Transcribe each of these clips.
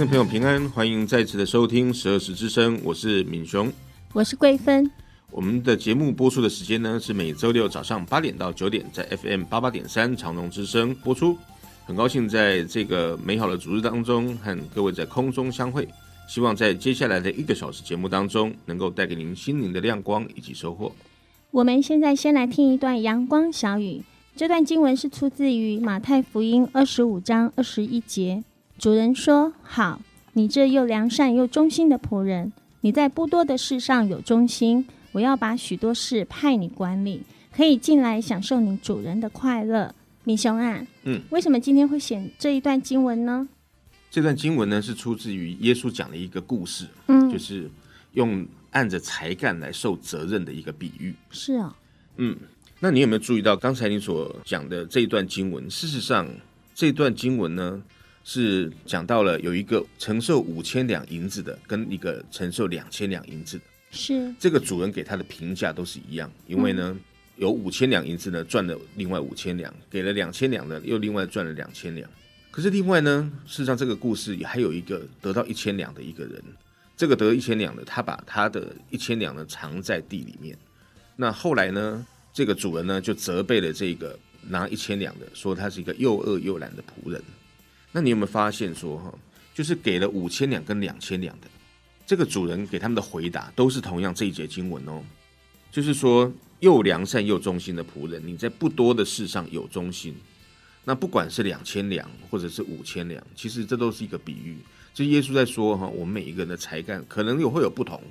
听众朋友平安，欢迎再次的收听十二时之声，我是敏雄，我是桂芬。我们的节目播出的时间呢是每周六早上八点到九点，在 FM 八八点三长隆之声播出。很高兴在这个美好的主日当中和各位在空中相会，希望在接下来的一个小时节目当中能够带给您心灵的亮光以及收获。我们现在先来听一段阳光小雨，这段经文是出自于马太福音二十五章二十一节。主人说：“好，你这又良善又忠心的仆人，你在不多的事上有忠心，我要把许多事派你管理，可以进来享受你主人的快乐。”米熊啊，嗯，为什么今天会选这一段经文呢？这段经文呢是出自于耶稣讲的一个故事，嗯，就是用按着才干来受责任的一个比喻。是啊、哦，嗯，那你有没有注意到刚才你所讲的这一段经文？事实上，这段经文呢？是讲到了有一个承受五千两银子的，跟一个承受两千两银子的，是这个主人给他的评价都是一样，因为呢，嗯、有五千两银子呢赚了另外五千两，给了两千两呢又另外赚了两千两。可是另外呢，事实上这个故事也还有一个得到一千两的一个人，这个得一千两的，他把他的一千两呢藏在地里面。那后来呢，这个主人呢就责备了这个拿一千两的，说他是一个又饿又懒的仆人。那你有没有发现说哈，就是给了五千两跟两千两的这个主人给他们的回答都是同样这一节经文哦，就是说又良善又忠心的仆人，你在不多的事上有忠心，那不管是两千两或者是五千两，其实这都是一个比喻。就耶稣在说哈，我们每一个人的才干可能有会有不同，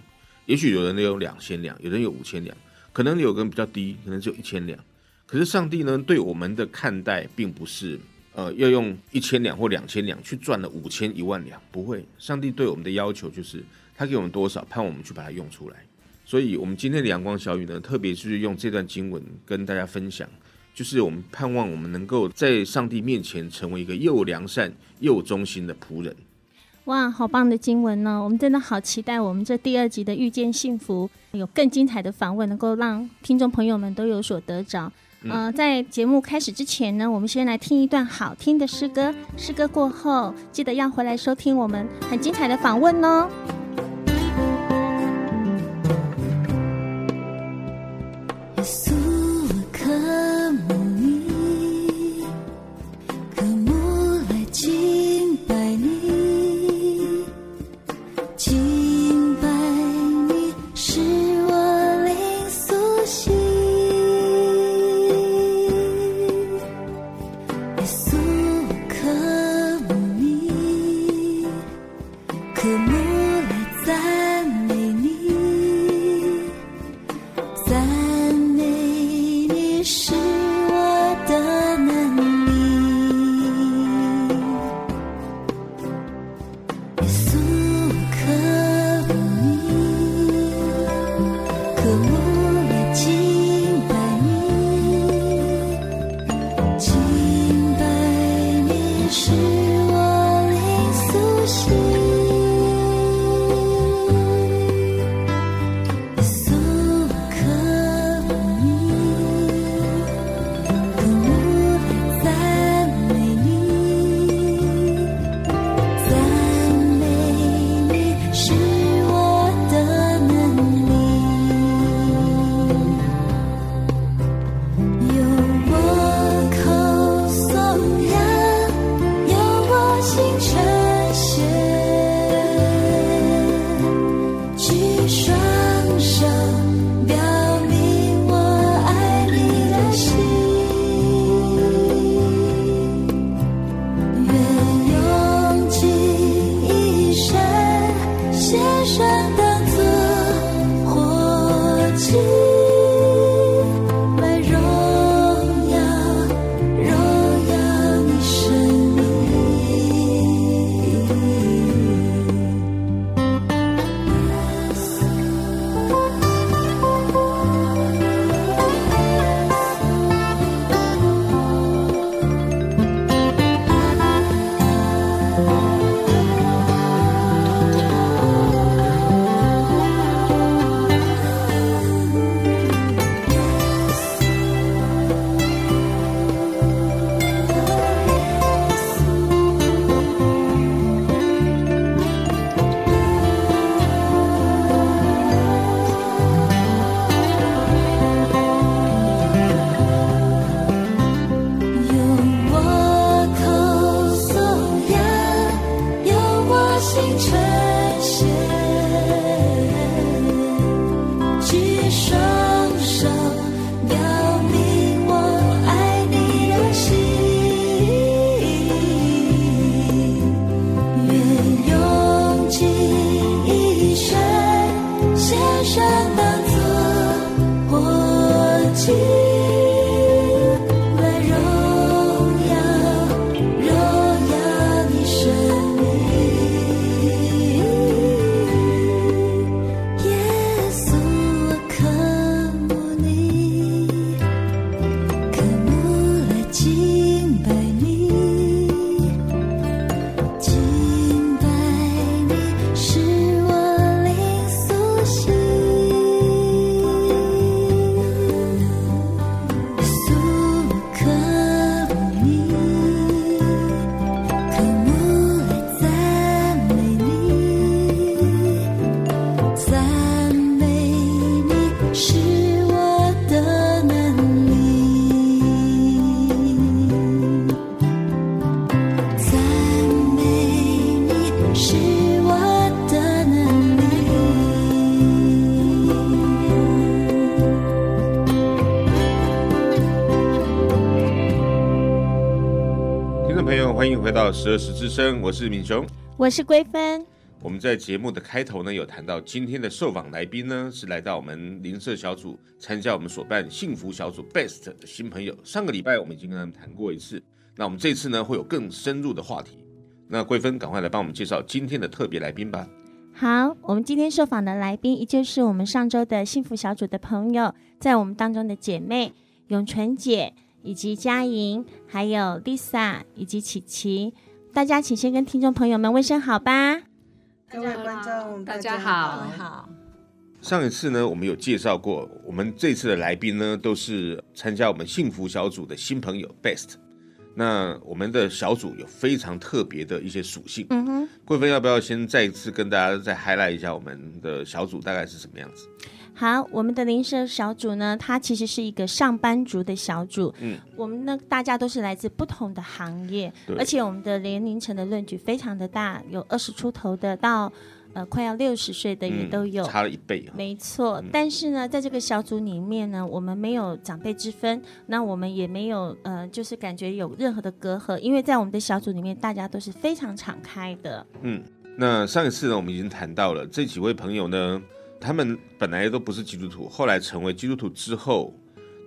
也许有人有两千两，有人有五千两，可能有个人比较低，可能只有一千两。可是上帝呢，对我们的看待并不是。呃，要用一千两或两千两去赚了五千一万两，不会。上帝对我们的要求就是，他给我们多少，盼我们去把它用出来。所以，我们今天的阳光小雨呢，特别是用这段经文跟大家分享，就是我们盼望我们能够在上帝面前成为一个又良善又忠心的仆人。哇，好棒的经文呢！我们真的好期待我们这第二集的遇见幸福，有更精彩的访问，能够让听众朋友们都有所得着。呃，在节目开始之前呢，我们先来听一段好听的诗歌。诗歌过后，记得要回来收听我们很精彩的访问哦。回到十二时之声，我是敏雄，我是桂芬。我们在节目的开头呢，有谈到今天的受访来宾呢，是来到我们邻舍小组参加我们所办幸福小组 Best 的新朋友。上个礼拜我们已经跟他们谈过一次，那我们这次呢会有更深入的话题。那桂芬，赶快来帮我们介绍今天的特别来宾吧。好，我们今天受访的来宾依旧是我们上周的幸福小组的朋友，在我们当中的姐妹永纯姐。以及佳莹，还有 Lisa，以及琪琪，大家请先跟听众朋友们问声好吧。各位观众，大家好。好。上一次呢，我们有介绍过，我们这次的来宾呢，都是参加我们幸福小组的新朋友 Best。那我们的小组有非常特别的一些属性。嗯哼。贵芬要不要先再一次跟大家再 highlight 一下我们的小组大概是什么样子？好，我们的邻舍小组呢，它其实是一个上班族的小组。嗯，我们呢，大家都是来自不同的行业，而且我们的年龄层的论据非常的大，有二十出头的到呃快要六十岁的也都有，差了一倍。没错，但是呢，在这个小组里面呢，我们没有长辈之分，那我们也没有呃，就是感觉有任何的隔阂，因为在我们的小组里面，大家都是非常敞开的。嗯，那上一次呢，我们已经谈到了这几位朋友呢。他们本来都不是基督徒，后来成为基督徒之后，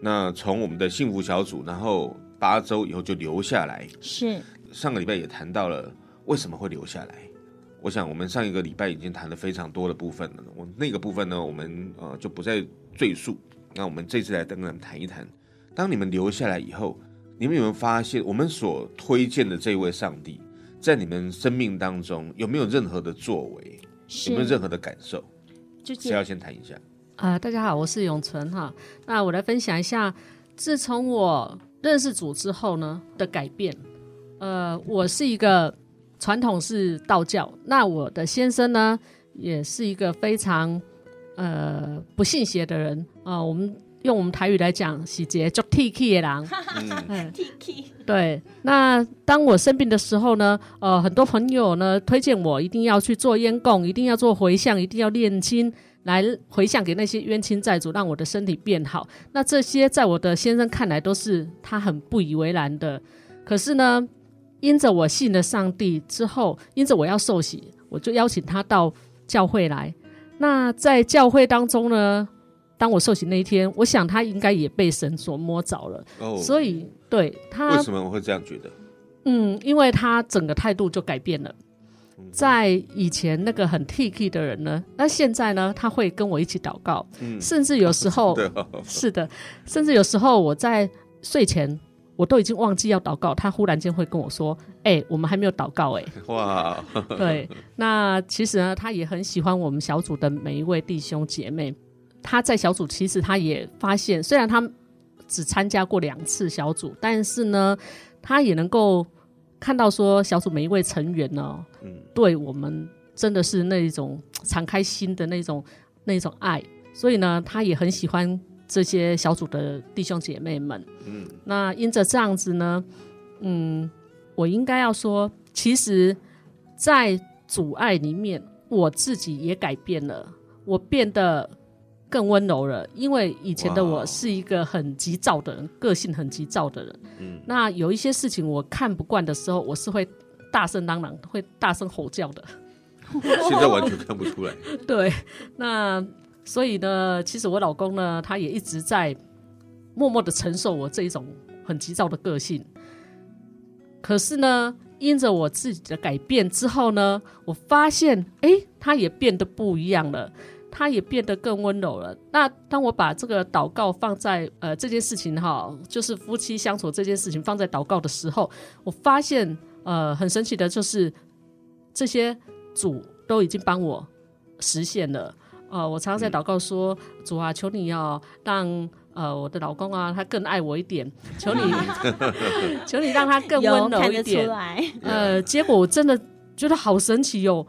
那从我们的幸福小组，然后八周以后就留下来。是上个礼拜也谈到了为什么会留下来。我想我们上一个礼拜已经谈了非常多的部分了，我那个部分呢，我们呃就不再赘述。那我们这次来跟他们谈一谈，当你们留下来以后，你们有没有发现我们所推荐的这位上帝，在你们生命当中有没有任何的作为？有没有任何的感受？谁要先谈一下？啊、呃，大家好，我是永存哈。那我来分享一下，自从我认识主之后呢的改变。呃，我是一个传统是道教，那我的先生呢也是一个非常呃不信邪的人啊、呃。我们用我们台语来讲，洗劫就 T K 的狼。嗯，T K。对，那当我生病的时候呢，呃，很多朋友呢推荐我一定要去做烟供，一定要做回向，一定要念经来回向给那些冤亲债主，让我的身体变好。那这些在我的先生看来都是他很不以为然的。可是呢，因着我信了上帝之后，因着我要受洗，我就邀请他到教会来。那在教会当中呢，当我受洗那一天，我想他应该也被神所摸着了，哦，所以。对他为什么我会这样觉得？嗯，因为他整个态度就改变了。在以前那个很 T.K. 的人呢，那现在呢，他会跟我一起祷告，嗯、甚至有时候 是的，是的，甚至有时候我在睡前我都已经忘记要祷告，他忽然间会跟我说：“哎、欸，我们还没有祷告。”哎，哇，对，那其实呢，他也很喜欢我们小组的每一位弟兄姐妹。他在小组其实他也发现，虽然他。只参加过两次小组，但是呢，他也能够看到说小组每一位成员呢，嗯，对我们真的是那一种敞开心的那种那种爱，所以呢，他也很喜欢这些小组的弟兄姐妹们。嗯，那因着这样子呢，嗯，我应该要说，其实，在阻碍里面，我自己也改变了，我变得更温柔了。因为以前的我是一个很急躁的人，个性很急躁的人。嗯，那有一些事情我看不惯的时候，我是会大声嚷嚷，会大声吼叫的。现在完全看不出来。对，那所以呢，其实我老公呢，他也一直在默默的承受我这一种很急躁的个性。可是呢，因着我自己的改变之后呢，我发现，哎，他也变得不一样了，他也变得更温柔了。那当我把这个祷告放在呃这件事情哈，就是夫妻相处这件事情放在祷告的时候，我发现呃很神奇的就是这些。主都已经帮我实现了，呃，我常常在祷告说：“嗯、主啊，求你要让呃我的老公啊，他更爱我一点，求你，求你让他更温柔一点。”呃，结果我真的觉得好神奇哟、哦，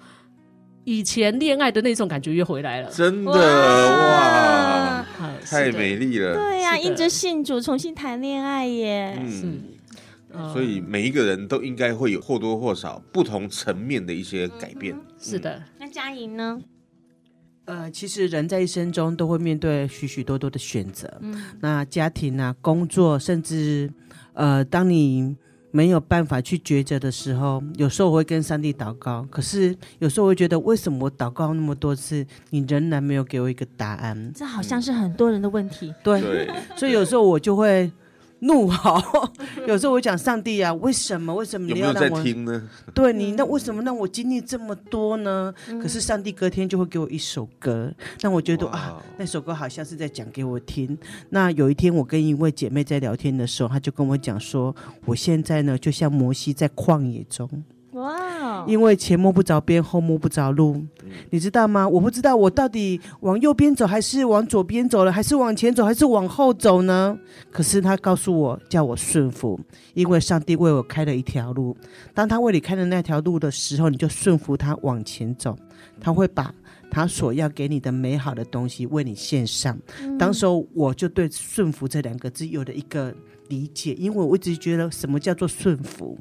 以前恋爱的那种感觉又回来了，真的哇，哇太美丽了。对呀、啊，因着信主重新谈恋爱耶。嗯。是所以每一个人都应该会有或多或少不同层面的一些改变。嗯、是的，嗯、那佳莹呢？呃，其实人在一生中都会面对许许多多的选择。嗯，那家庭啊，工作，甚至呃，当你没有办法去抉择的时候，有时候我会跟上帝祷告。可是有时候我会觉得，为什么我祷告那么多次，你仍然没有给我一个答案？这好像是很多人的问题。嗯、对，对所以有时候我就会。怒吼，有时候我讲上帝啊，为什么？为什么你要让我？有没有在听呢？对你，那为什么让我经历这么多呢？嗯、可是上帝隔天就会给我一首歌，让我觉得啊，那首歌好像是在讲给我听。那有一天，我跟一位姐妹在聊天的时候，她就跟我讲说，我现在呢，就像摩西在旷野中。哇因为前摸不着边，后摸不着路，嗯、你知道吗？我不知道我到底往右边走，还是往左边走了，还是往前走，还是往后走呢？可是他告诉我，叫我顺服，因为上帝为我开了一条路。当他为你开了那条路的时候，你就顺服他往前走，他会把他所要给你的美好的东西为你献上。嗯、当时候我就对“顺服”这两个字有了一个理解，因为我一直觉得什么叫做顺服。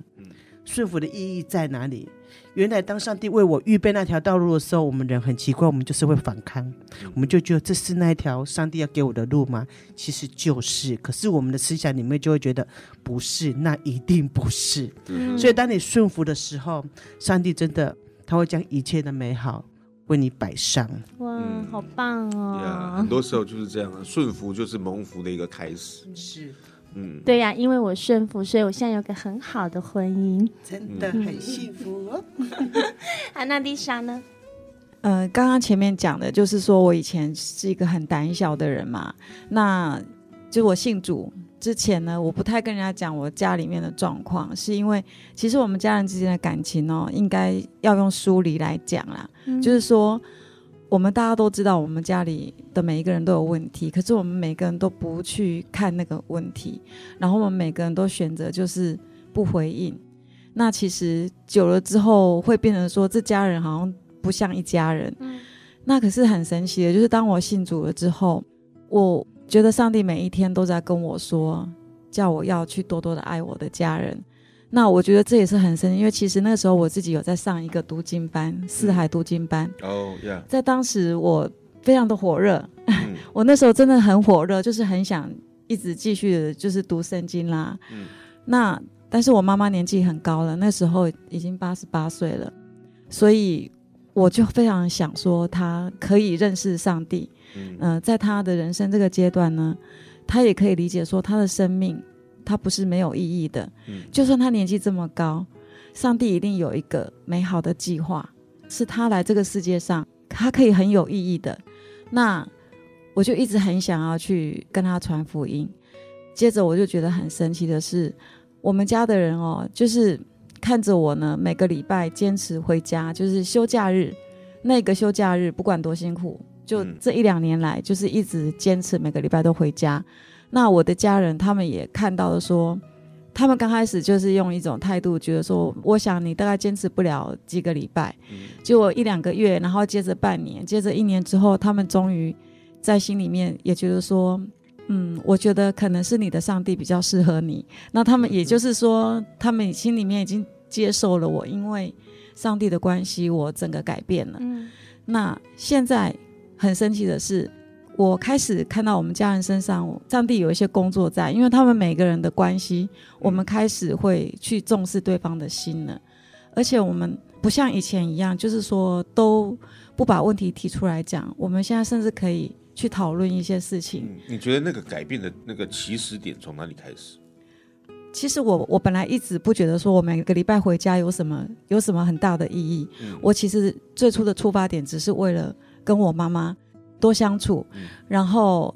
顺服的意义在哪里？原来当上帝为我预备那条道路的时候，我们人很奇怪，我们就是会反抗，我们就觉得这是那一条上帝要给我的路吗？其实就是，可是我们的思想里面就会觉得不是，那一定不是。嗯、所以当你顺服的时候，上帝真的他会将一切的美好为你摆上。哇，嗯、好棒哦！很多时候就是这样啊，顺服就是蒙福的一个开始。是。嗯，对呀、啊，因为我顺服，所以我现在有个很好的婚姻，真的很幸福哦。安娜丽莎呢？呃，刚刚前面讲的就是说我以前是一个很胆小的人嘛，那就我信主之前呢，我不太跟人家讲我家里面的状况，是因为其实我们家人之间的感情哦，应该要用疏离来讲啦，嗯、就是说。我们大家都知道，我们家里的每一个人都有问题，可是我们每个人都不去看那个问题，然后我们每个人都选择就是不回应。那其实久了之后，会变成说这家人好像不像一家人。嗯。那可是很神奇的，就是当我信主了之后，我觉得上帝每一天都在跟我说，叫我要去多多的爱我的家人。那我觉得这也是很深，因为其实那个时候我自己有在上一个读经班，四海读经班。哦，yeah。在当时我非常的火热，嗯、我那时候真的很火热，就是很想一直继续的，就是读圣经啦。嗯。那但是我妈妈年纪很高了，那时候已经八十八岁了，所以我就非常想说，她可以认识上帝。嗯、呃。在她的人生这个阶段呢，她也可以理解说她的生命。他不是没有意义的，嗯，就算他年纪这么高，上帝一定有一个美好的计划，是他来这个世界上，他可以很有意义的。那我就一直很想要去跟他传福音。接着我就觉得很神奇的是，我们家的人哦，就是看着我呢，每个礼拜坚持回家，就是休假日，那个休假日不管多辛苦，就这一两年来，就是一直坚持每个礼拜都回家。那我的家人他们也看到了，说，他们刚开始就是用一种态度，觉得说，我想你大概坚持不了几个礼拜，就我一两个月，然后接着半年，接着一年之后，他们终于在心里面也觉得说，嗯，我觉得可能是你的上帝比较适合你。那他们也就是说，他们心里面已经接受了我，因为上帝的关系，我整个改变了。嗯，那现在很神奇的是，我开始看到我们家人身上，上帝有一些工作在，因为他们每个人的关系，我们开始会去重视对方的心了，而且我们不像以前一样，就是说都不把问题提出来讲，我们现在甚至可以去讨论一些事情。嗯，你觉得那个改变的那个起始点从哪里开始？其实我我本来一直不觉得说我每个礼拜回家有什么有什么很大的意义。嗯，我其实最初的出发点只是为了跟我妈妈多相处。嗯，然后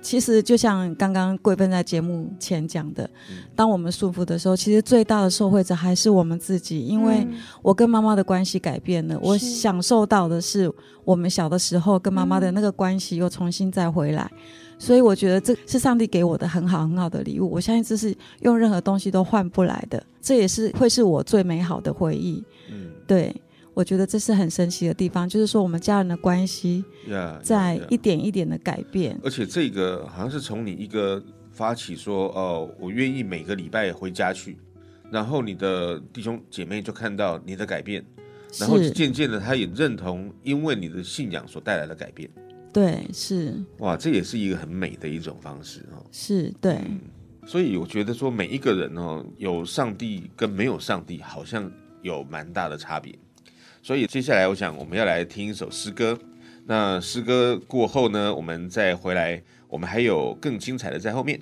其实就像刚刚贵芬在节目前讲的，嗯，当我们束缚的时候，其实最大的受惠者还是我们自己，因为我跟妈妈的关系改变了，嗯，我享受到的是我们小的时候跟妈妈的那个关系又重新再回来。所以我觉得这是上帝给我的很好很好的礼物，我相信这是用任何东西都换不来的，这也是会是我最美好的回忆。嗯，对，我觉得这是很神奇的地方，就是说我们家人的关系在一点一点的改变。而且这个好像是从你一个发起说哦，我愿意每个礼拜回家去，然后你的弟兄姐妹就看到你的改变，然后渐渐的他也认同，因为你的信仰所带来的改变。对，是哇，这也是一个很美的一种方式哦。是对、嗯，所以我觉得说每一个人哦，有上帝跟没有上帝好像有蛮大的差别。所以接下来我想我们要来听一首诗歌。那诗歌过后呢，我们再回来，我们还有更精彩的在后面。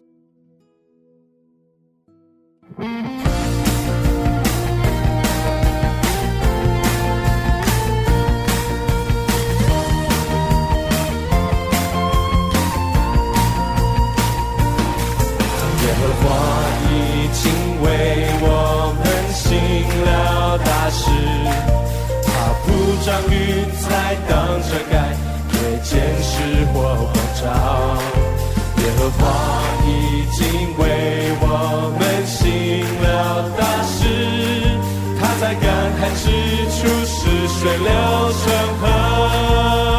让云彩当遮盖，也见识或光照。耶和华已经为我们行了大事，他在干旱之处使水流成河。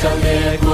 Sao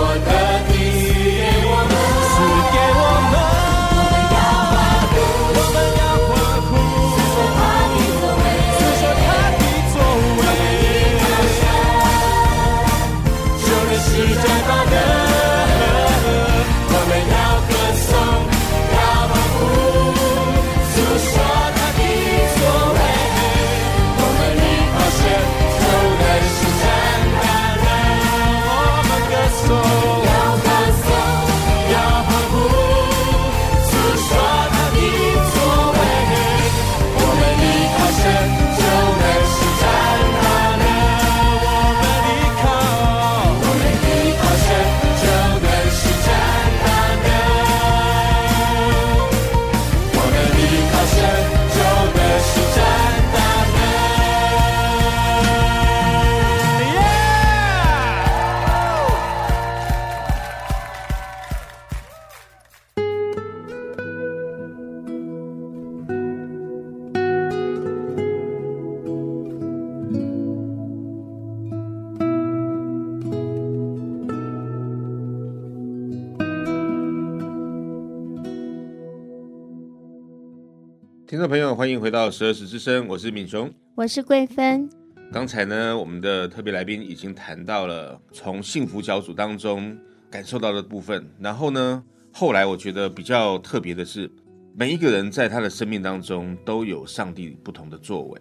欢迎回到十二时之声，我是敏雄，我是桂芬。刚才呢，我们的特别来宾已经谈到了从幸福小组当中感受到的部分，然后呢，后来我觉得比较特别的是，每一个人在他的生命当中都有上帝不同的作为。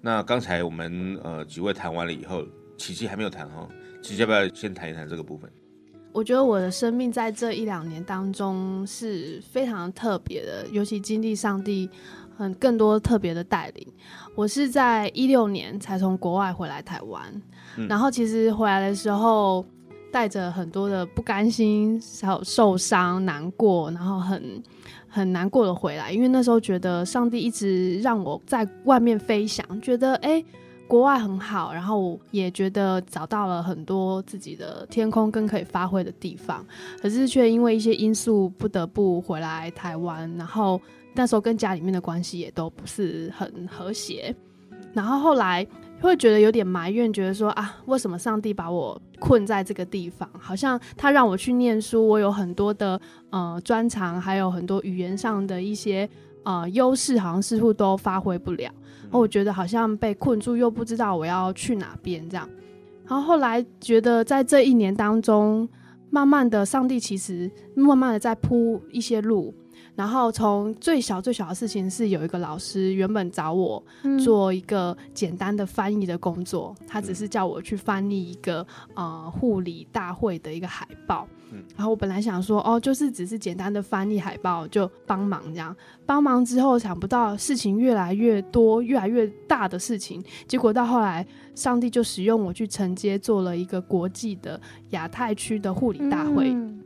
那刚才我们呃几位谈完了以后，琪琪还没有谈哈，琪琪要不要先谈一谈这个部分？我觉得我的生命在这一两年当中是非常特别的，尤其经历上帝很更多特别的带领。我是在一六年才从国外回来台湾，嗯，然后其实回来的时候带着很多的不甘心、还有受伤、难过，然后很很难过的回来，因为那时候觉得上帝一直让我在外面飞翔，觉得哎。国外很好，然后也觉得找到了很多自己的天空跟可以发挥的地方，可是却因为一些因素不得不回来台湾，然后那时候跟家里面的关系也都不是很和谐，然后后来会觉得有点埋怨，觉得说啊，为什么上帝把我困在这个地方？好像他让我去念书，我有很多的呃专长，还有很多语言上的一些呃优势，好像似乎都发挥不了。然后我觉得好像被困住，又不知道我要去哪边这样。然后后来觉得在这一年当中，慢慢的，上帝其实慢慢的在铺一些路。然后从最小最小的事情是有一个老师原本找我做一个简单的翻译的工作，他只是叫我去翻译一个呃护理大会的一个海报。然后我本来想说，哦，就是只是简单的翻译海报就帮忙这样，帮忙之后想不到事情越来越多，越来越大的事情，结果到后来，上帝就使用我去承接做了一个国际的亚太区的护理大会。嗯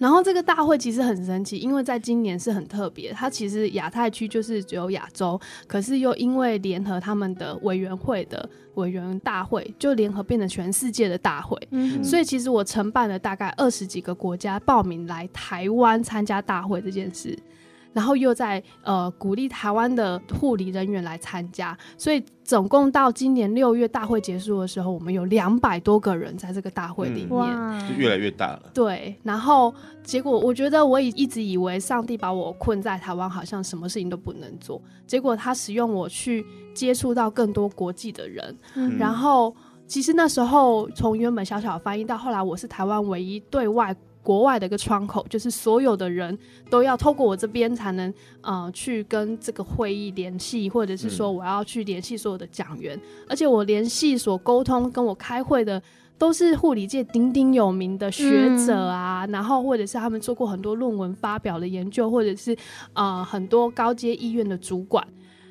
然后这个大会其实很神奇，因为在今年是很特别。它其实亚太区就是只有亚洲，可是又因为联合他们的委员会的委员大会，就联合变成全世界的大会。嗯，所以其实我承办了大概二十几个国家报名来台湾参加大会这件事。然后又在呃鼓励台湾的护理人员来参加，所以总共到今年六月大会结束的时候，我们有两百多个人在这个大会里面，嗯、就越来越大了。对，然后结果我觉得我以一直以为上帝把我困在台湾，好像什么事情都不能做，结果他使用我去接触到更多国际的人，嗯、然后其实那时候从原本小小的翻译到后来，我是台湾唯一对外。国外的一个窗口，就是所有的人都要透过我这边才能，呃，去跟这个会议联系，或者是说我要去联系所有的讲员，嗯、而且我联系所沟通跟我开会的都是护理界鼎鼎有名的学者啊，嗯、然后或者是他们做过很多论文发表的研究，或者是呃很多高阶医院的主管，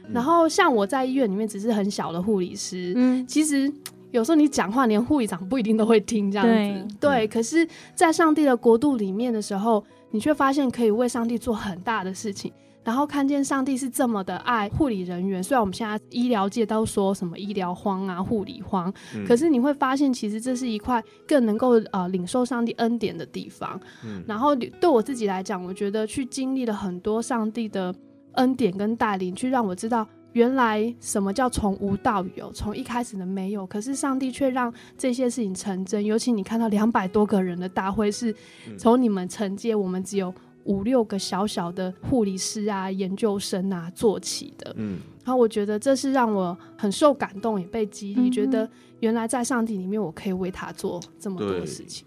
嗯、然后像我在医院里面只是很小的护理师，嗯，其实。有时候你讲话，连护理长不一定都会听这样子。对，对，可是，在上帝的国度里面的时候，你却发现可以为上帝做很大的事情，然后看见上帝是这么的爱护理人员。虽然我们现在医疗界都说什么医疗荒啊、护理荒，嗯、可是你会发现，其实这是一块更能够呃领受上帝恩典的地方。嗯，然后对我自己来讲，我觉得去经历了很多上帝的恩典跟带领，去让我知道。原来什么叫从无到有？从一开始的没有，可是上帝却让这些事情成真。尤其你看到两百多个人的大会，是从你们承接我们只有五六个小小的护理师啊、研究生啊做起的。嗯，然后我觉得这是让我很受感动，也被激励，嗯、觉得原来在上帝里面，我可以为他做这么多事情。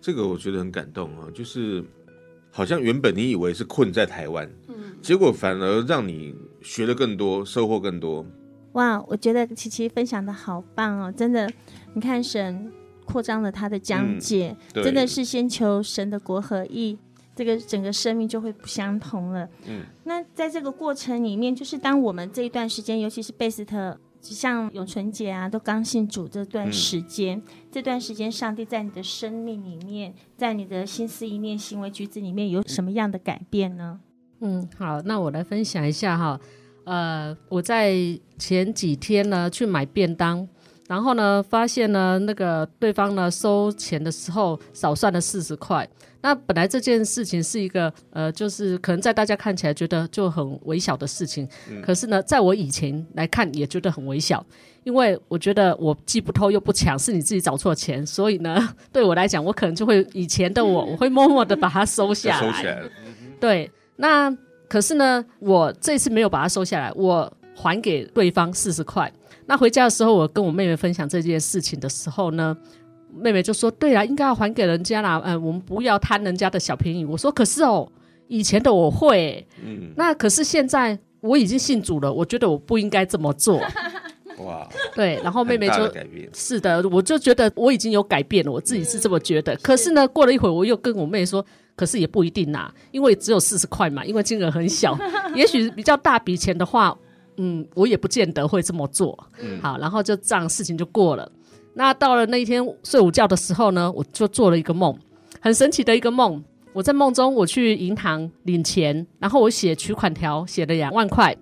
这个我觉得很感动啊，就是好像原本你以为是困在台湾，嗯，结果反而让你。学的更多，收获更多。哇，我觉得琪琪分享的好棒哦！真的，你看神扩张了他的疆界，嗯、真的是先求神的国和义，这个整个生命就会不相同了。嗯，那在这个过程里面，就是当我们这一段时间，尤其是贝斯特，像永纯姐啊，都刚信主这段时间，嗯、这段时间，上帝在你的生命里面，在你的心思意念、行为举止里面，有什么样的改变呢？嗯，好，那我来分享一下哈，呃，我在前几天呢去买便当，然后呢发现呢那个对方呢收钱的时候少算了四十块。那本来这件事情是一个呃，就是可能在大家看起来觉得就很微小的事情，嗯、可是呢，在我以前来看也觉得很微小，因为我觉得我既不偷又不抢，是你自己找错钱，所以呢，对我来讲，我可能就会以前的我，我会默默的把它收下来。收起来了。对。那可是呢，我这次没有把它收下来，我还给对方四十块。那回家的时候，我跟我妹妹分享这件事情的时候呢，妹妹就说：“对啊，应该要还给人家啦。嗯，我们不要贪人家的小便宜。”我说：“可是哦，以前的我会、欸，嗯，那可是现在我已经信主了，我觉得我不应该这么做。”哇，对，然后妹妹就是的，我就觉得我已经有改变了，我自己是这么觉得。可是呢，过了一会儿，我又跟我妹说：“可是也不一定呐，因为只有四十块嘛，因为金额很小，也许比较大笔钱的话。”嗯，我也不见得会这么做。嗯，好，然后就这样事情就过了。那到了那一天睡午觉的时候呢，我就做了一个梦，很神奇的一个梦。我在梦中我去银行领钱，然后我写取款条，写了两万块。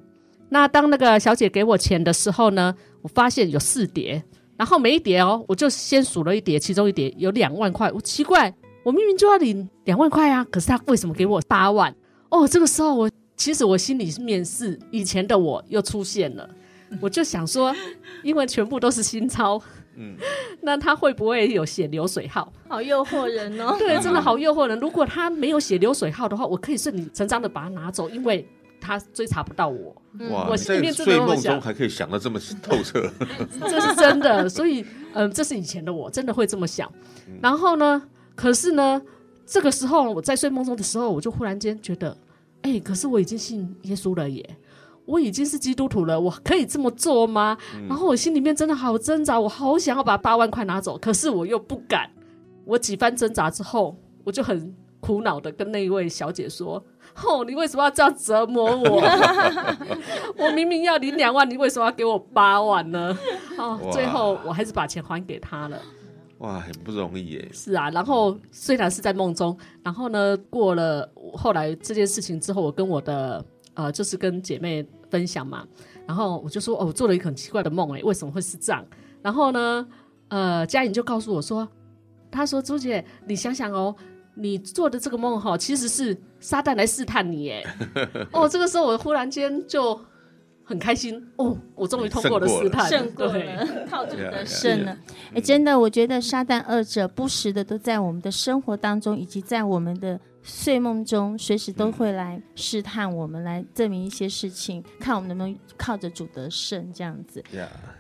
那当那个小姐给我钱的时候呢，我发现有四叠，然后每一叠哦，我就先数了一叠，其中一叠有两万块。我奇怪，我明明就要领两万块啊，可是他为什么给我八万？哦，这个时候我。其实我心里是面是以前的我又出现了，我就想说，因为全部都是新钞，嗯，那他会不会有写流水号？好诱惑人哦！对，真的好诱惑人。如果他没有写流水号的话，我可以顺理成章的把它拿走，因为他追查不到我。哇，我心里面真的睡梦中还可以想的这么透彻，这是真的。所以，嗯，这是以前的我，真的会这么想。然后呢，可是呢，这个时候我在睡梦中的时候，我就忽然间觉得。哎、欸，可是我已经信耶稣了耶，我已经是基督徒了，我可以这么做吗？嗯、然后我心里面真的好挣扎，我好想要把八万块拿走，可是我又不敢。我几番挣扎之后，我就很苦恼的跟那一位小姐说：“哦，你为什么要这样折磨我？我明明要领两万，你为什么要给我八万呢？”哦，最后我还是把钱还给他了。哇，很不容易耶！是啊，然后虽然是在梦中，然后呢，过了后来这件事情之后，我跟我的呃，就是跟姐妹分享嘛，然后我就说，哦，我做了一个很奇怪的梦，哎，为什么会是这样？然后呢，呃，佳颖就告诉我说，她说朱姐，你想想哦，你做的这个梦哈，其实是撒旦来试探你，哎，哦，这个时候我忽然间就。很开心哦！我终于通过了试探，胜过了，靠主的胜了。哎，真的，我觉得撒旦二者不时的都在我们的生活当中，以及在我们的睡梦中，随时都会来试探我们，来证明一些事情，看我们能不能靠着主得胜这样子。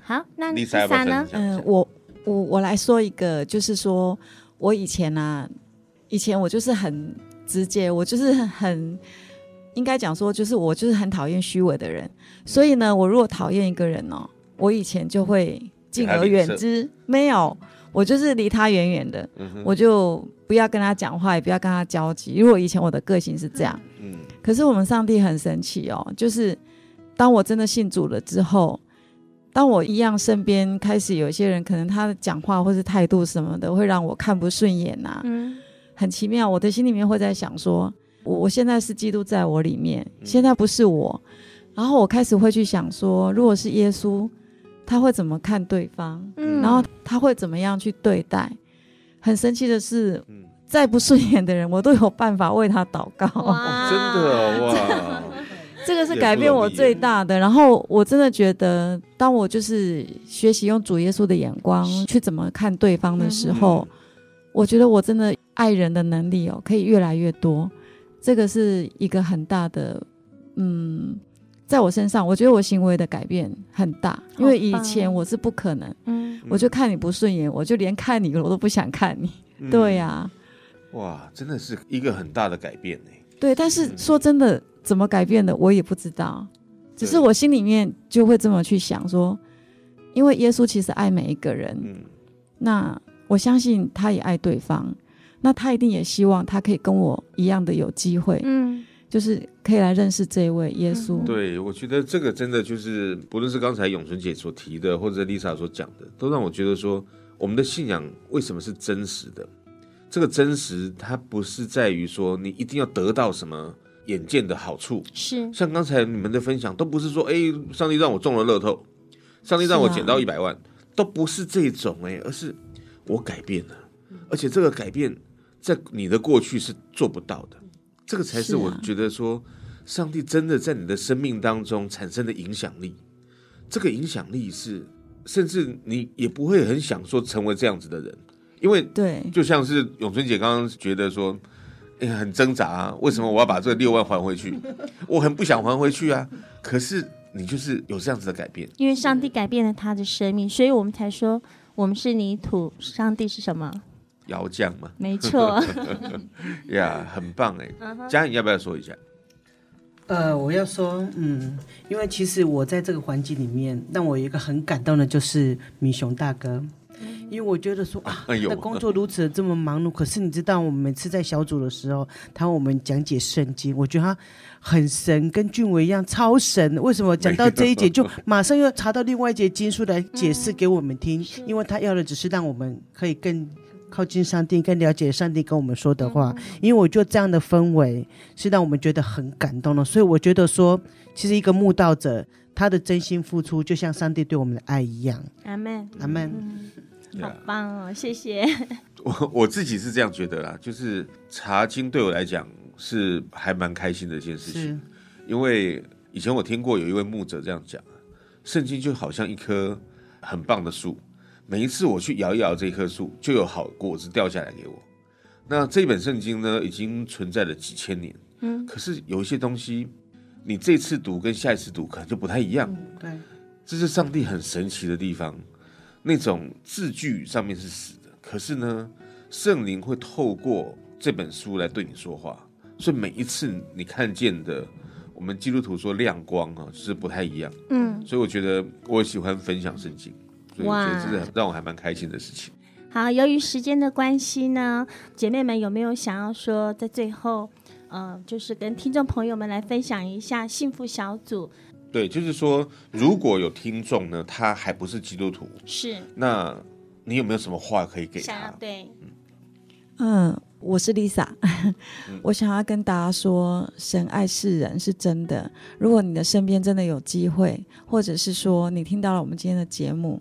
好，那丽莎呢？嗯，我我我来说一个，就是说我以前啊，以前我就是很直接，我就是很。应该讲说，就是我就是很讨厌虚伪的人，所以呢，我如果讨厌一个人哦，我以前就会敬而远之，没有，我就是离他远远的，嗯、我就不要跟他讲话，也不要跟他交集。因为我以前我的个性是这样，嗯，可是我们上帝很神奇哦，就是当我真的信主了之后，当我一样身边开始有一些人，可能他的讲话或是态度什么的，会让我看不顺眼呐、啊，嗯，很奇妙，我的心里面会在想说。我我现在是基督在我里面，现在不是我，然后我开始会去想说，如果是耶稣，他会怎么看对方？嗯，然后他会怎么样去对待？很神奇的是，再不顺眼的人，我都有办法为他祷告。哇，真的哇，这个是改变我最大的。然后我真的觉得，当我就是学习用主耶稣的眼光去怎么看对方的时候，我觉得我真的爱人的能力哦，可以越来越多。这个是一个很大的，嗯，在我身上，我觉得我行为的改变很大，因为以前我是不可能，嗯，我就看你不顺眼，我就连看你我都不想看你，嗯、对呀、啊，哇，真的是一个很大的改变呢。对，但是说真的，怎么改变的我也不知道，只是我心里面就会这么去想说，因为耶稣其实爱每一个人，嗯，那我相信他也爱对方。那他一定也希望他可以跟我一样的有机会，嗯，就是可以来认识这一位耶稣。对，我觉得这个真的就是，不论是刚才永存姐所提的，或者 Lisa 所讲的，都让我觉得说，我们的信仰为什么是真实的？这个真实，它不是在于说你一定要得到什么眼见的好处，是像刚才你们的分享，都不是说，哎，上帝让我中了乐透，上帝让我捡到一百万，啊、都不是这种，哎，而是我改变了，而且这个改变。在你的过去是做不到的，这个才是我觉得说，上帝真的在你的生命当中产生的影响力。这个影响力是，甚至你也不会很想说成为这样子的人，因为对，就像是永春姐刚刚觉得说，哎，很挣扎啊，为什么我要把这六万还回去？我很不想还回去啊。可是你就是有这样子的改变，因为上帝改变了他的生命，所以我们才说我们是泥土，上帝是什么？窑匠嘛。没错。呀，yeah, 很棒哎。佳颖要不要说一下？呃，我要说，嗯，因为其实我在这个环境里面，让我有一个很感动的，就是米熊大哥。因为我觉得说啊，他的工作如此的这么忙碌，可是你知道，我们每次在小组的时候，他为我们讲解圣经，我觉得他很神，跟俊伟一样超神。为什么讲到这一节就马上又查到另外一节经书来解释给我们听？因为他要的只是让我们可以更靠近上帝，更了解上帝跟我们说的话。因为我觉得这样的氛围是让我们觉得很感动的，所以我觉得说，其实一个慕道者他的真心付出，就像上帝对我们的爱一样。阿门，阿门。好棒哦，谢谢。我我自己是这样觉得啦，就是查经对我来讲是还蛮开心的一件事情，因为以前我听过有一位牧者这样讲，圣经就好像一棵很棒的树，每一次我去摇一摇这棵树，就有好果子掉下来给我。那这本圣经呢，已经存在了几千年，嗯，可是有一些东西，你这次读跟下一次读可能就不太一样，对，这是上帝很神奇的地方。那种字句上面是死的，可是呢，圣灵会透过这本书来对你说话，所以每一次你看见的，我们基督徒说亮光啊，是不太一样。嗯，所以我觉得我喜欢分享圣经，所以我觉得这是让我还蛮开心的事情。好，由于时间的关系呢，姐妹们有没有想要说，在最后，呃，就是跟听众朋友们来分享一下幸福小组？对，就是说，如果有听众呢，他还不是基督徒，是，那你有没有什么话可以给他？对，嗯，我是 Lisa，我想要跟大家说，神爱世人是真的。如果你的身边真的有机会，或者是说你听到了我们今天的节目。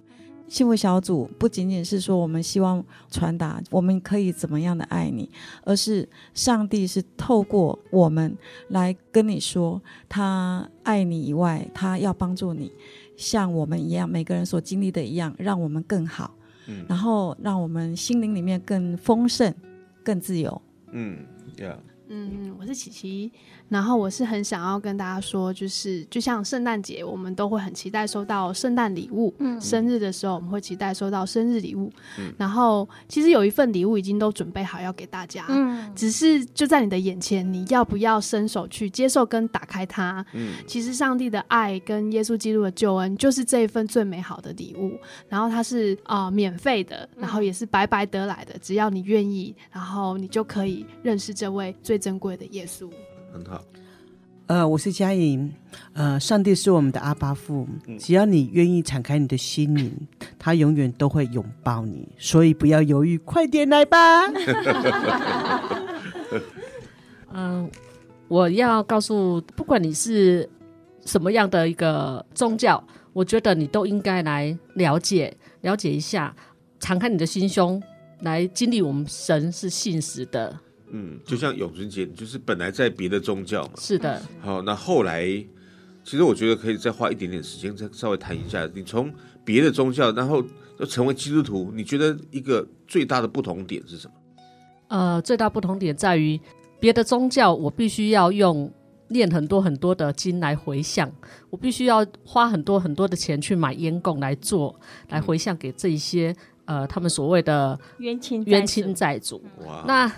幸福小组不仅仅是说我们希望传达我们可以怎么样的爱你，而是上帝是透过我们来跟你说，他爱你以外，他要帮助你，像我们一样，每个人所经历的一样，让我们更好，嗯，然后让我们心灵里面更丰盛、更自由。嗯，Yeah，嗯，我是琪琪。然后我是很想要跟大家说，就是就像圣诞节，我们都会很期待收到圣诞礼物。嗯，生日的时候我们会期待收到生日礼物。嗯，然后其实有一份礼物已经都准备好要给大家。嗯，只是就在你的眼前，你要不要伸手去接受跟打开它？嗯，其实上帝的爱跟耶稣基督的救恩就是这一份最美好的礼物。然后它是啊、呃、免费的，然后也是白白得来的，只要你愿意，然后你就可以认识这位最珍贵的耶稣。很好，呃，我是佳莹，呃，上帝是我们的阿爸父，嗯、只要你愿意敞开你的心灵，他永远都会拥抱你，所以不要犹豫，快点来吧。嗯、呃，我要告诉，不管你是什么样的一个宗教，我觉得你都应该来了解，了解一下，敞开你的心胸，来经历我们神是信实的。嗯，就像永春节，就是本来在别的宗教嘛。是的。好，那后来，其实我觉得可以再花一点点时间，再稍微谈一下，你从别的宗教，然后要成为基督徒，你觉得一个最大的不同点是什么？呃，最大不同点在于，别的宗教我必须要用念很多很多的经来回向，我必须要花很多很多的钱去买烟供来做，来回向给这一些、嗯、呃他们所谓的冤亲冤亲债主。哇，那。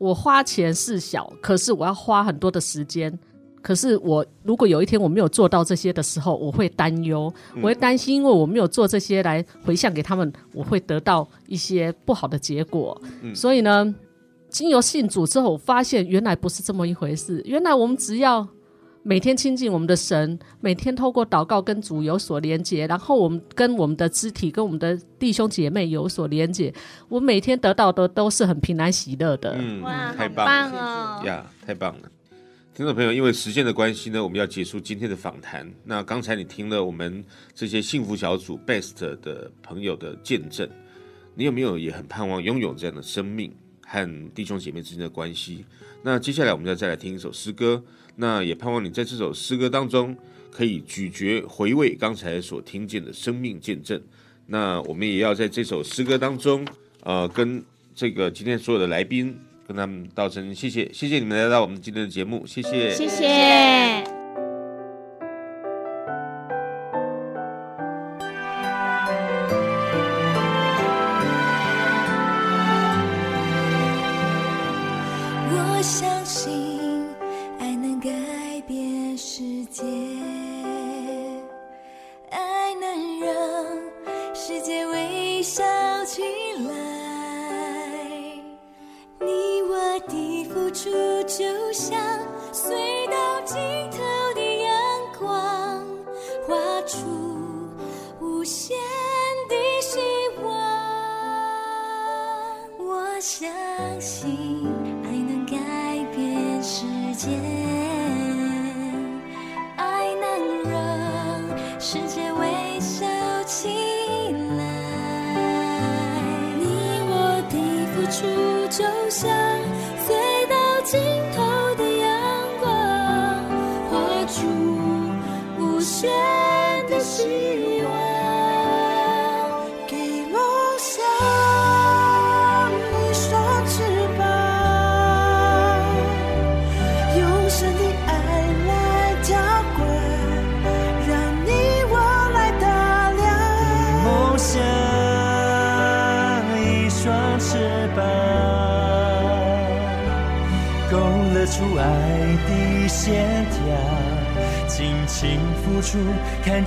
我花钱是小，可是我要花很多的时间。可是我如果有一天我没有做到这些的时候，我会担忧，我会担心，因为我没有做这些来回向给他们，我会得到一些不好的结果。嗯、所以呢，经由信主之后，我发现原来不是这么一回事。原来我们只要。每天亲近我们的神，每天透过祷告跟主有所连接，然后我们跟我们的肢体、跟我们的弟兄姐妹有所连接，我每天得到的都是很平安喜乐的。嗯，哇，太棒了呀，太棒了！听众朋友，因为时间的关系呢，我们要结束今天的访谈。那刚才你听了我们这些幸福小组 Best 的朋友的见证，你有没有也很盼望拥有这样的生命和弟兄姐妹之间的关系？那接下来我们要再来听一首诗歌。那也盼望你在这首诗歌当中，可以咀嚼回味刚才所听见的生命见证。那我们也要在这首诗歌当中，呃，跟这个今天所有的来宾跟他们道声谢谢，谢谢你们来到我们今天的节目，谢谢，谢谢。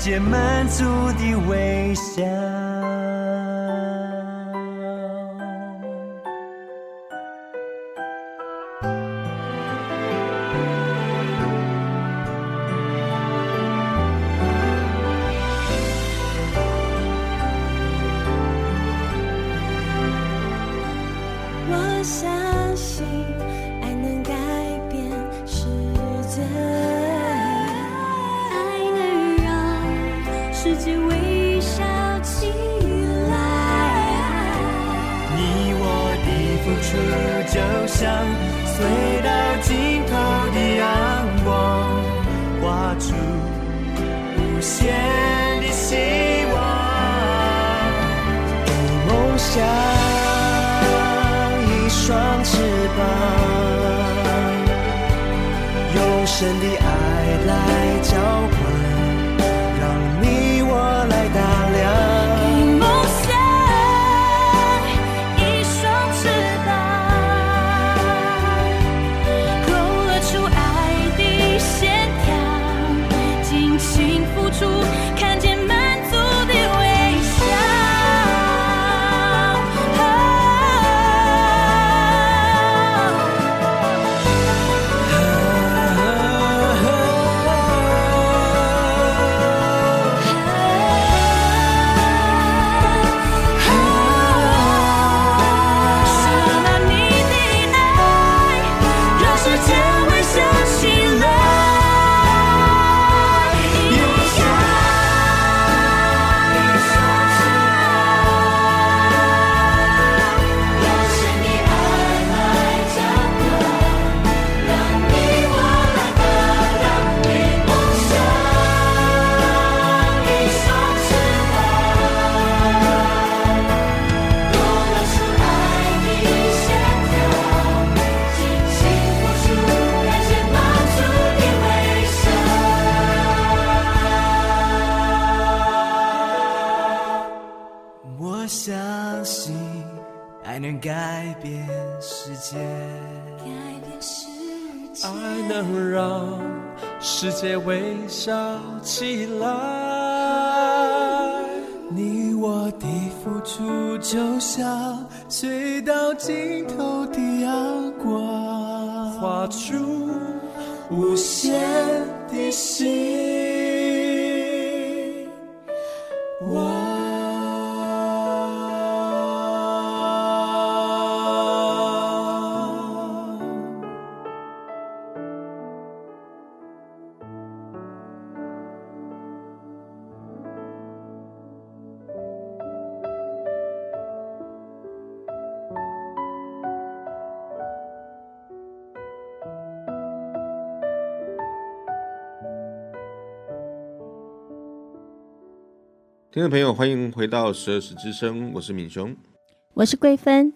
见满足的微笑。我相信世界微笑起来，你我的付出就像隧道尽头的阳光，画出无限。改变世界。爱能让世界。微笑起来你我的付出就像吹到尽头的阳光画出无限的心。我听众朋友，欢迎回到十二时之声，我是敏雄，我是桂芬。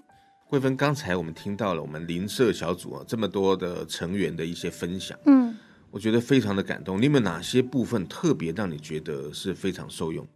桂芬，刚才我们听到了我们邻舍小组啊这么多的成员的一些分享，嗯，我觉得非常的感动。你有没有哪些部分特别让你觉得是非常受用的？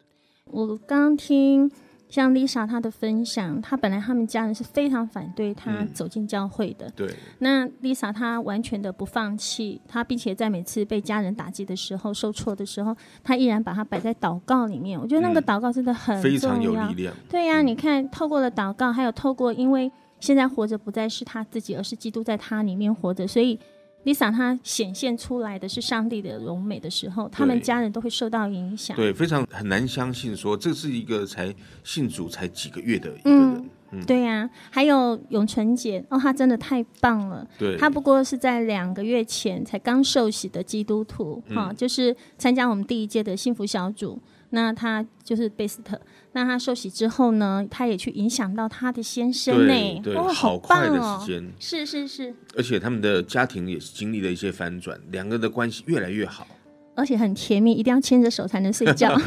我刚听。像 Lisa 她的分享，她本来他们家人是非常反对她走进教会的。嗯、对。那 Lisa 她完全的不放弃，她并且在每次被家人打击的时候、受挫的时候，她依然把它摆在祷告里面。我觉得那个祷告真的很重要，非常有力量。对呀、啊，你看，透过了祷告，还有透过，因为现在活着不再是他自己，而是基督在他里面活着，所以。Lisa 她显现出来的是上帝的荣美的时候，他们家人都会受到影响。对，非常很难相信说这是一个才信主才几个月的一个人。嗯，嗯对呀、啊，还有永纯姐哦，她真的太棒了。对，她不过是在两个月前才刚受洗的基督徒，哈、嗯哦，就是参加我们第一届的幸福小组。那他就是贝斯特，那他受洗之后呢，他也去影响到他的先生呢，对，哦，好快的时间，是是是，而且他们的家庭也是经历了一些翻转，两个的关系越来越好，而且很甜蜜，一定要牵着手才能睡觉，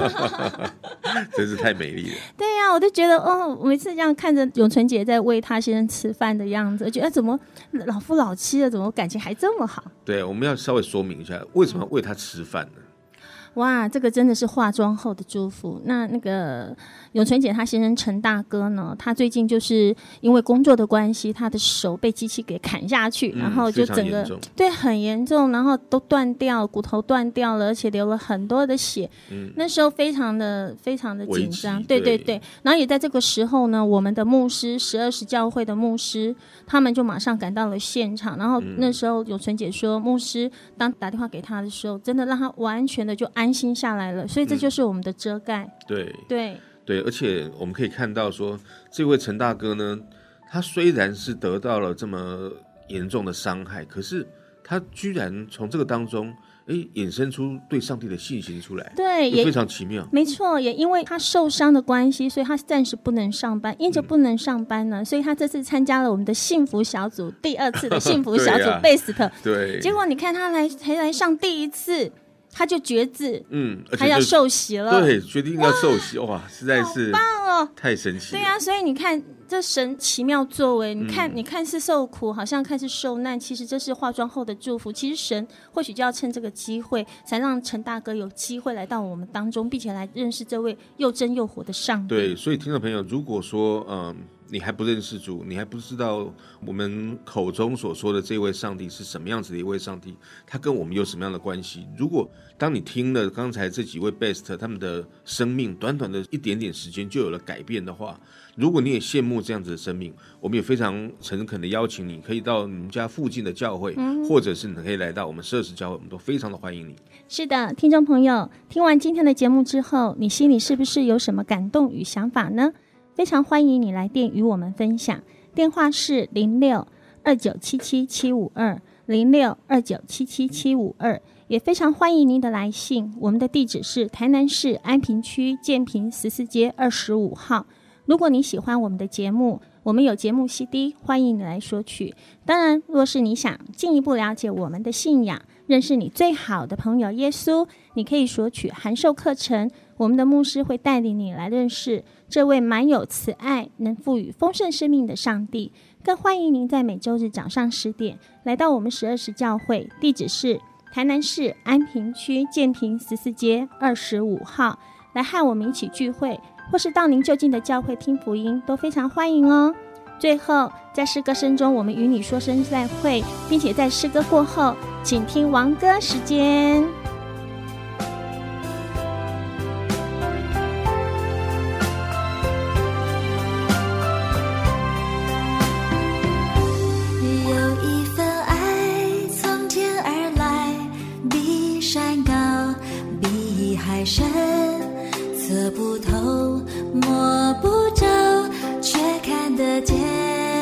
真是太美丽了。对呀、啊，我就觉得哦，每次这样看着永纯姐在喂他先生吃饭的样子，我觉得怎么老夫老妻了，怎么感情还这么好？对，我们要稍微说明一下，为什么要喂他吃饭呢？哇，这个真的是化妆后的祝福。那那个永纯姐她先生陈大哥呢，他最近就是因为工作的关系，他的手被机器给砍下去，嗯、然后就整个对很严重，然后都断掉，骨头断掉了，而且流了很多的血。嗯、那时候非常的非常的紧张，对对对。然后也在这个时候呢，我们的牧师十二时教会的牧师，他们就马上赶到了现场。然后那时候永纯姐说，牧师当打电话给他的时候，真的让他完全的就安。安心下来了，所以这就是我们的遮盖。嗯、对对对，而且我们可以看到说，这位陈大哥呢，他虽然是得到了这么严重的伤害，可是他居然从这个当中，哎，衍生出对上帝的信心出来。对，也非常奇妙。没错，也因为他受伤的关系，所以他暂时不能上班。因着不能上班呢，嗯、所以他这次参加了我们的幸福小组，第二次的幸福小组 贝斯特。对，结果你看他来才来上第一次。他就决志，嗯，他要受洗了，对，决定要受洗，哇，哇，实在是棒哦，太神奇了。对啊，所以你看这神奇妙作为，你看，嗯、你看似受苦，好像看似受难，其实这是化妆后的祝福。其实神或许就要趁这个机会，才让陈大哥有机会来到我们当中，并且来认识这位又真又活的上帝。对，所以听众朋友，如果说，嗯。你还不认识主，你还不知道我们口中所说的这位上帝是什么样子的一位上帝，他跟我们有什么样的关系？如果当你听了刚才这几位 best 他们的生命，短短的一点点时间就有了改变的话，如果你也羡慕这样子的生命，我们也非常诚恳的邀请你，可以到你们家附近的教会，嗯、或者是你可以来到我们十二时教会，我们都非常的欢迎你。是的，听众朋友，听完今天的节目之后，你心里是不是有什么感动与想法呢？非常欢迎你来电与我们分享，电话是零六二九七七七五二零六二九七七七五二，也非常欢迎您的来信，我们的地址是台南市安平区建平十四街二十五号。如果你喜欢我们的节目，我们有节目 CD，欢迎你来索取。当然，若是你想进一步了解我们的信仰，认识你最好的朋友耶稣，你可以索取函授课程。我们的牧师会带领你来认识这位满有慈爱、能赋予丰盛生命的上帝。更欢迎您在每周日早上十点来到我们十二时教会，地址是台南市安平区建平十四街二十五号，来和我们一起聚会，或是到您就近的教会听福音，都非常欢迎哦。最后，在诗歌声中，我们与你说声再会，并且在诗歌过后，请听王歌时间。山高比海深测不透摸不着却看得见。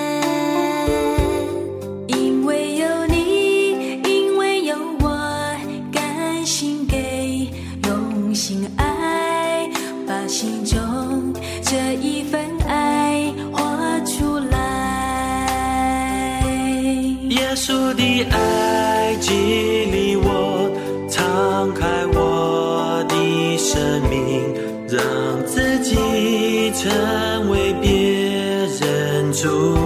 成为别人主。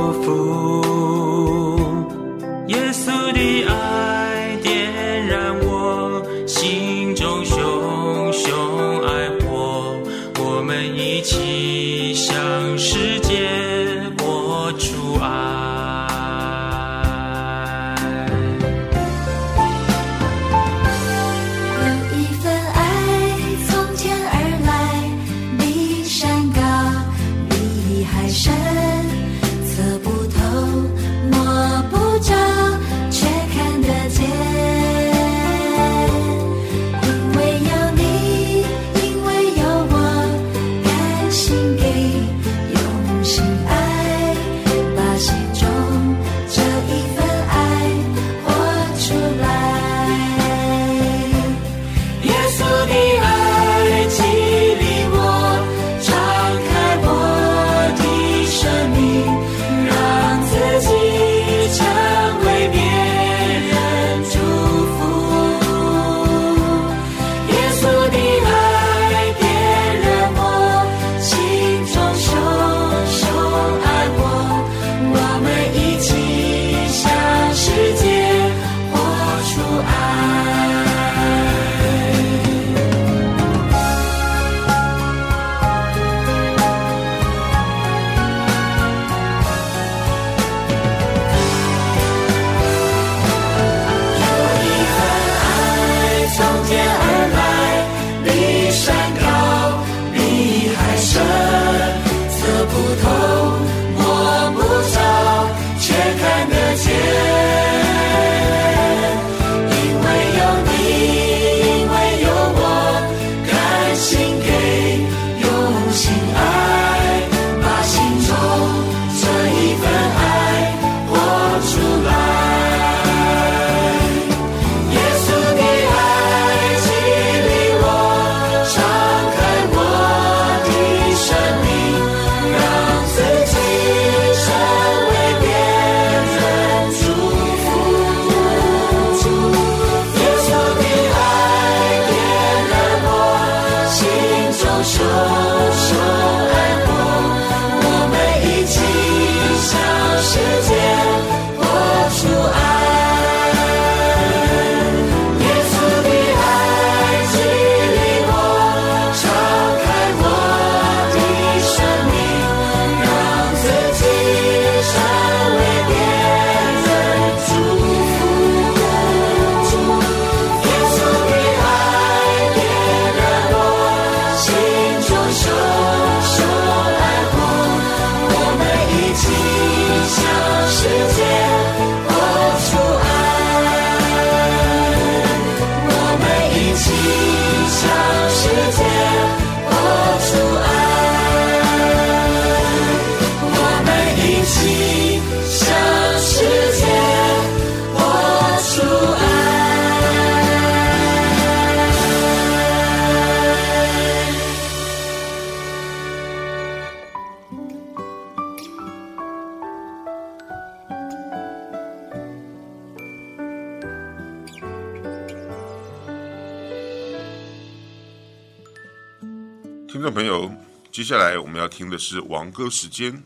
接下来我们要听的是王歌时间。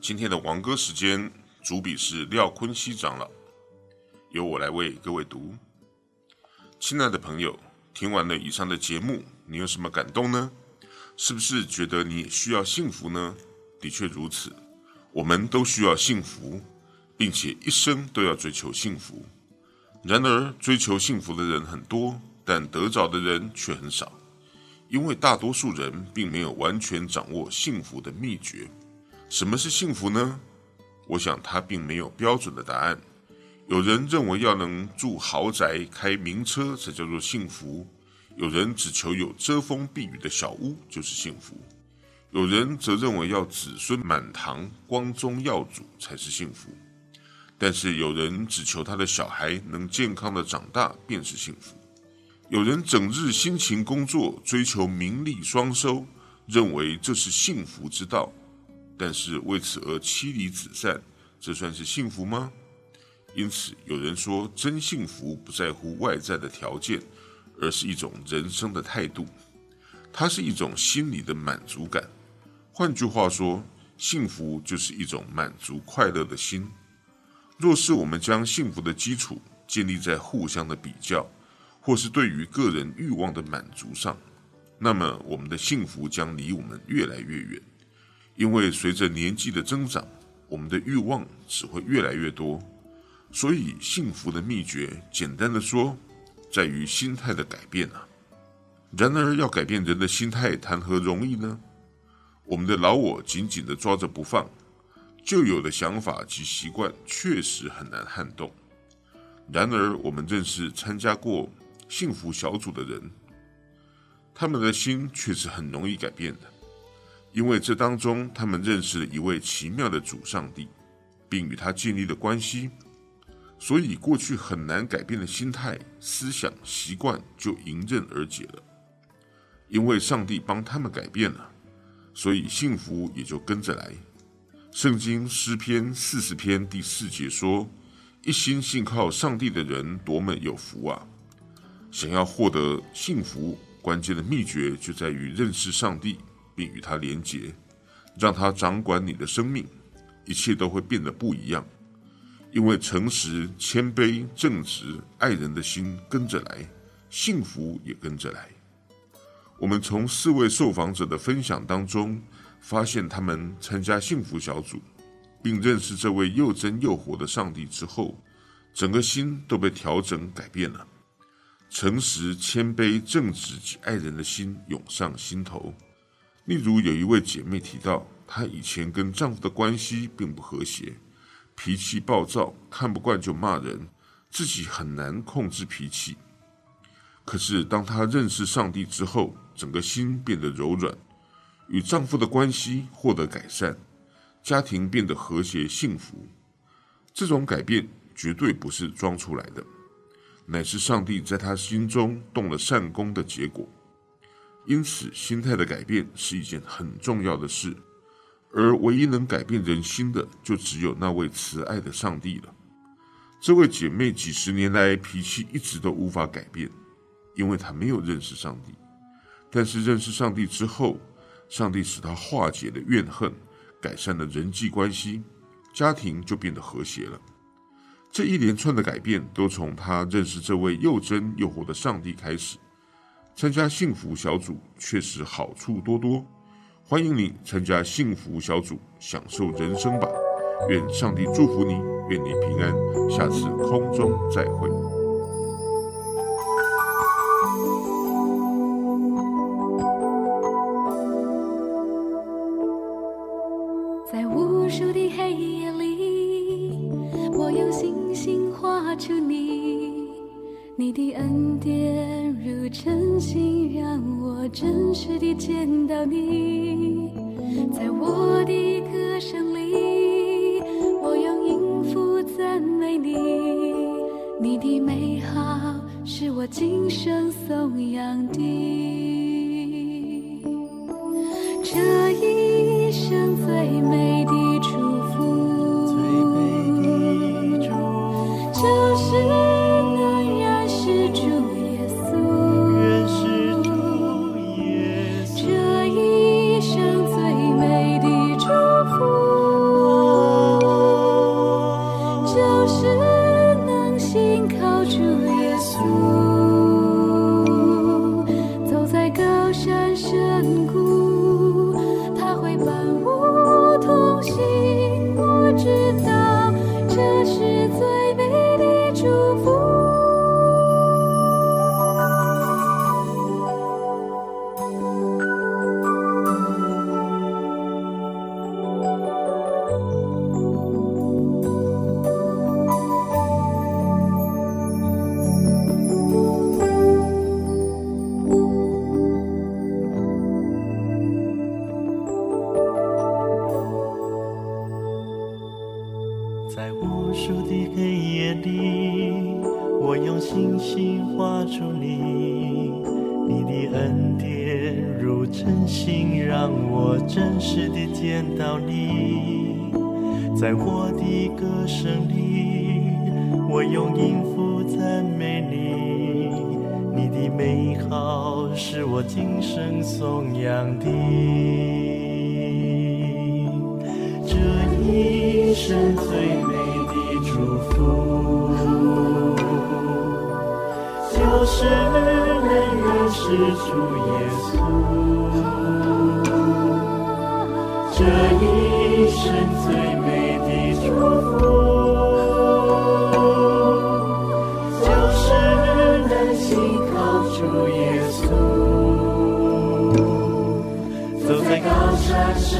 今天的王歌时间主笔是廖坤熙长老，由我来为各位读。亲爱的朋友，听完了以上的节目，你有什么感动呢？是不是觉得你需要幸福呢？的确如此，我们都需要幸福，并且一生都要追求幸福。然而，追求幸福的人很多，但得着的人却很少。因为大多数人并没有完全掌握幸福的秘诀。什么是幸福呢？我想它并没有标准的答案。有人认为要能住豪宅、开名车才叫做幸福；有人只求有遮风避雨的小屋就是幸福；有人则认为要子孙满堂、光宗耀祖才是幸福。但是有人只求他的小孩能健康的长大便是幸福。有人整日辛勤工作，追求名利双收，认为这是幸福之道，但是为此而妻离子散，这算是幸福吗？因此，有人说，真幸福不在乎外在的条件，而是一种人生的态度，它是一种心理的满足感。换句话说，幸福就是一种满足快乐的心。若是我们将幸福的基础建立在互相的比较，或是对于个人欲望的满足上，那么我们的幸福将离我们越来越远。因为随着年纪的增长，我们的欲望只会越来越多。所以，幸福的秘诀，简单的说，在于心态的改变啊。然而，要改变人的心态，谈何容易呢？我们的老我紧紧的抓着不放，旧有的想法及习惯确实很难撼动。然而，我们认识参加过幸福小组的人，他们的心却是很容易改变的，因为这当中他们认识了一位奇妙的主上帝，并与他建立了关系。所以，过去很难改变的心态、思想、习惯就迎刃而解了。因为上帝帮他们改变了，所以幸福也就跟着来。圣经诗篇四十篇第四节说：“一心信靠上帝的人多么有福啊！”想要获得幸福，关键的秘诀就在于认识上帝，并与他连结，让他掌管你的生命，一切都会变得不一样。因为诚实、谦卑、正直、爱人的心跟着来，幸福也跟着来。我们从四位受访者的分享当中，发现他们参加幸福小组，并认识这位又真又活的上帝之后，整个心都被调整改变了。诚实、谦卑、正直及爱人的心涌上心头。例如，有一位姐妹提到，她以前跟丈夫的关系并不和谐。脾气暴躁，看不惯就骂人，自己很难控制脾气。可是当她认识上帝之后，整个心变得柔软，与丈夫的关系获得改善，家庭变得和谐幸福。这种改变绝对不是装出来的，乃是上帝在她心中动了善功的结果。因此，心态的改变是一件很重要的事。而唯一能改变人心的，就只有那位慈爱的上帝了。这位姐妹几十年来脾气一直都无法改变，因为她没有认识上帝。但是认识上帝之后，上帝使她化解了怨恨，改善了人际关系，家庭就变得和谐了。这一连串的改变，都从他认识这位又真又活的上帝开始。参加幸福小组确实好处多多。欢迎你参加幸福小组，享受人生吧！愿上帝祝福你，愿你平安。下次空中再会。真实地见到你。在我的歌声里，我用音符赞美你，你的美好是我今生颂扬的。这山深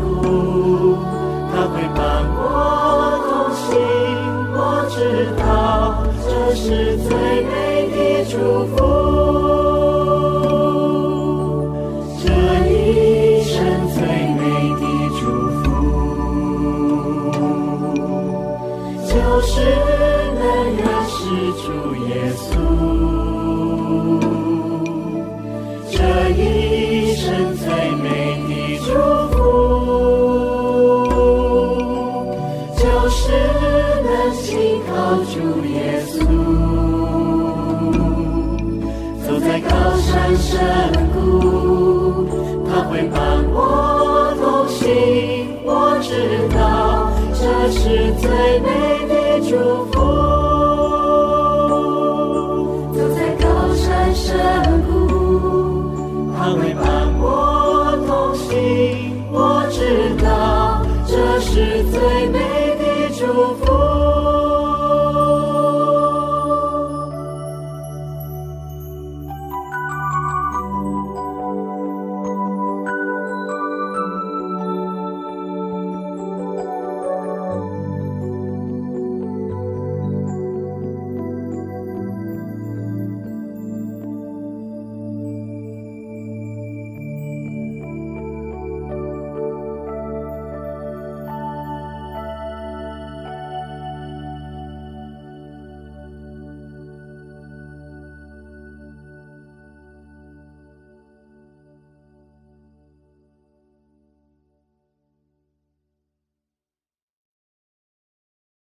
谷，他会伴我同行。我知道这是最美的祝福。最美的祝福。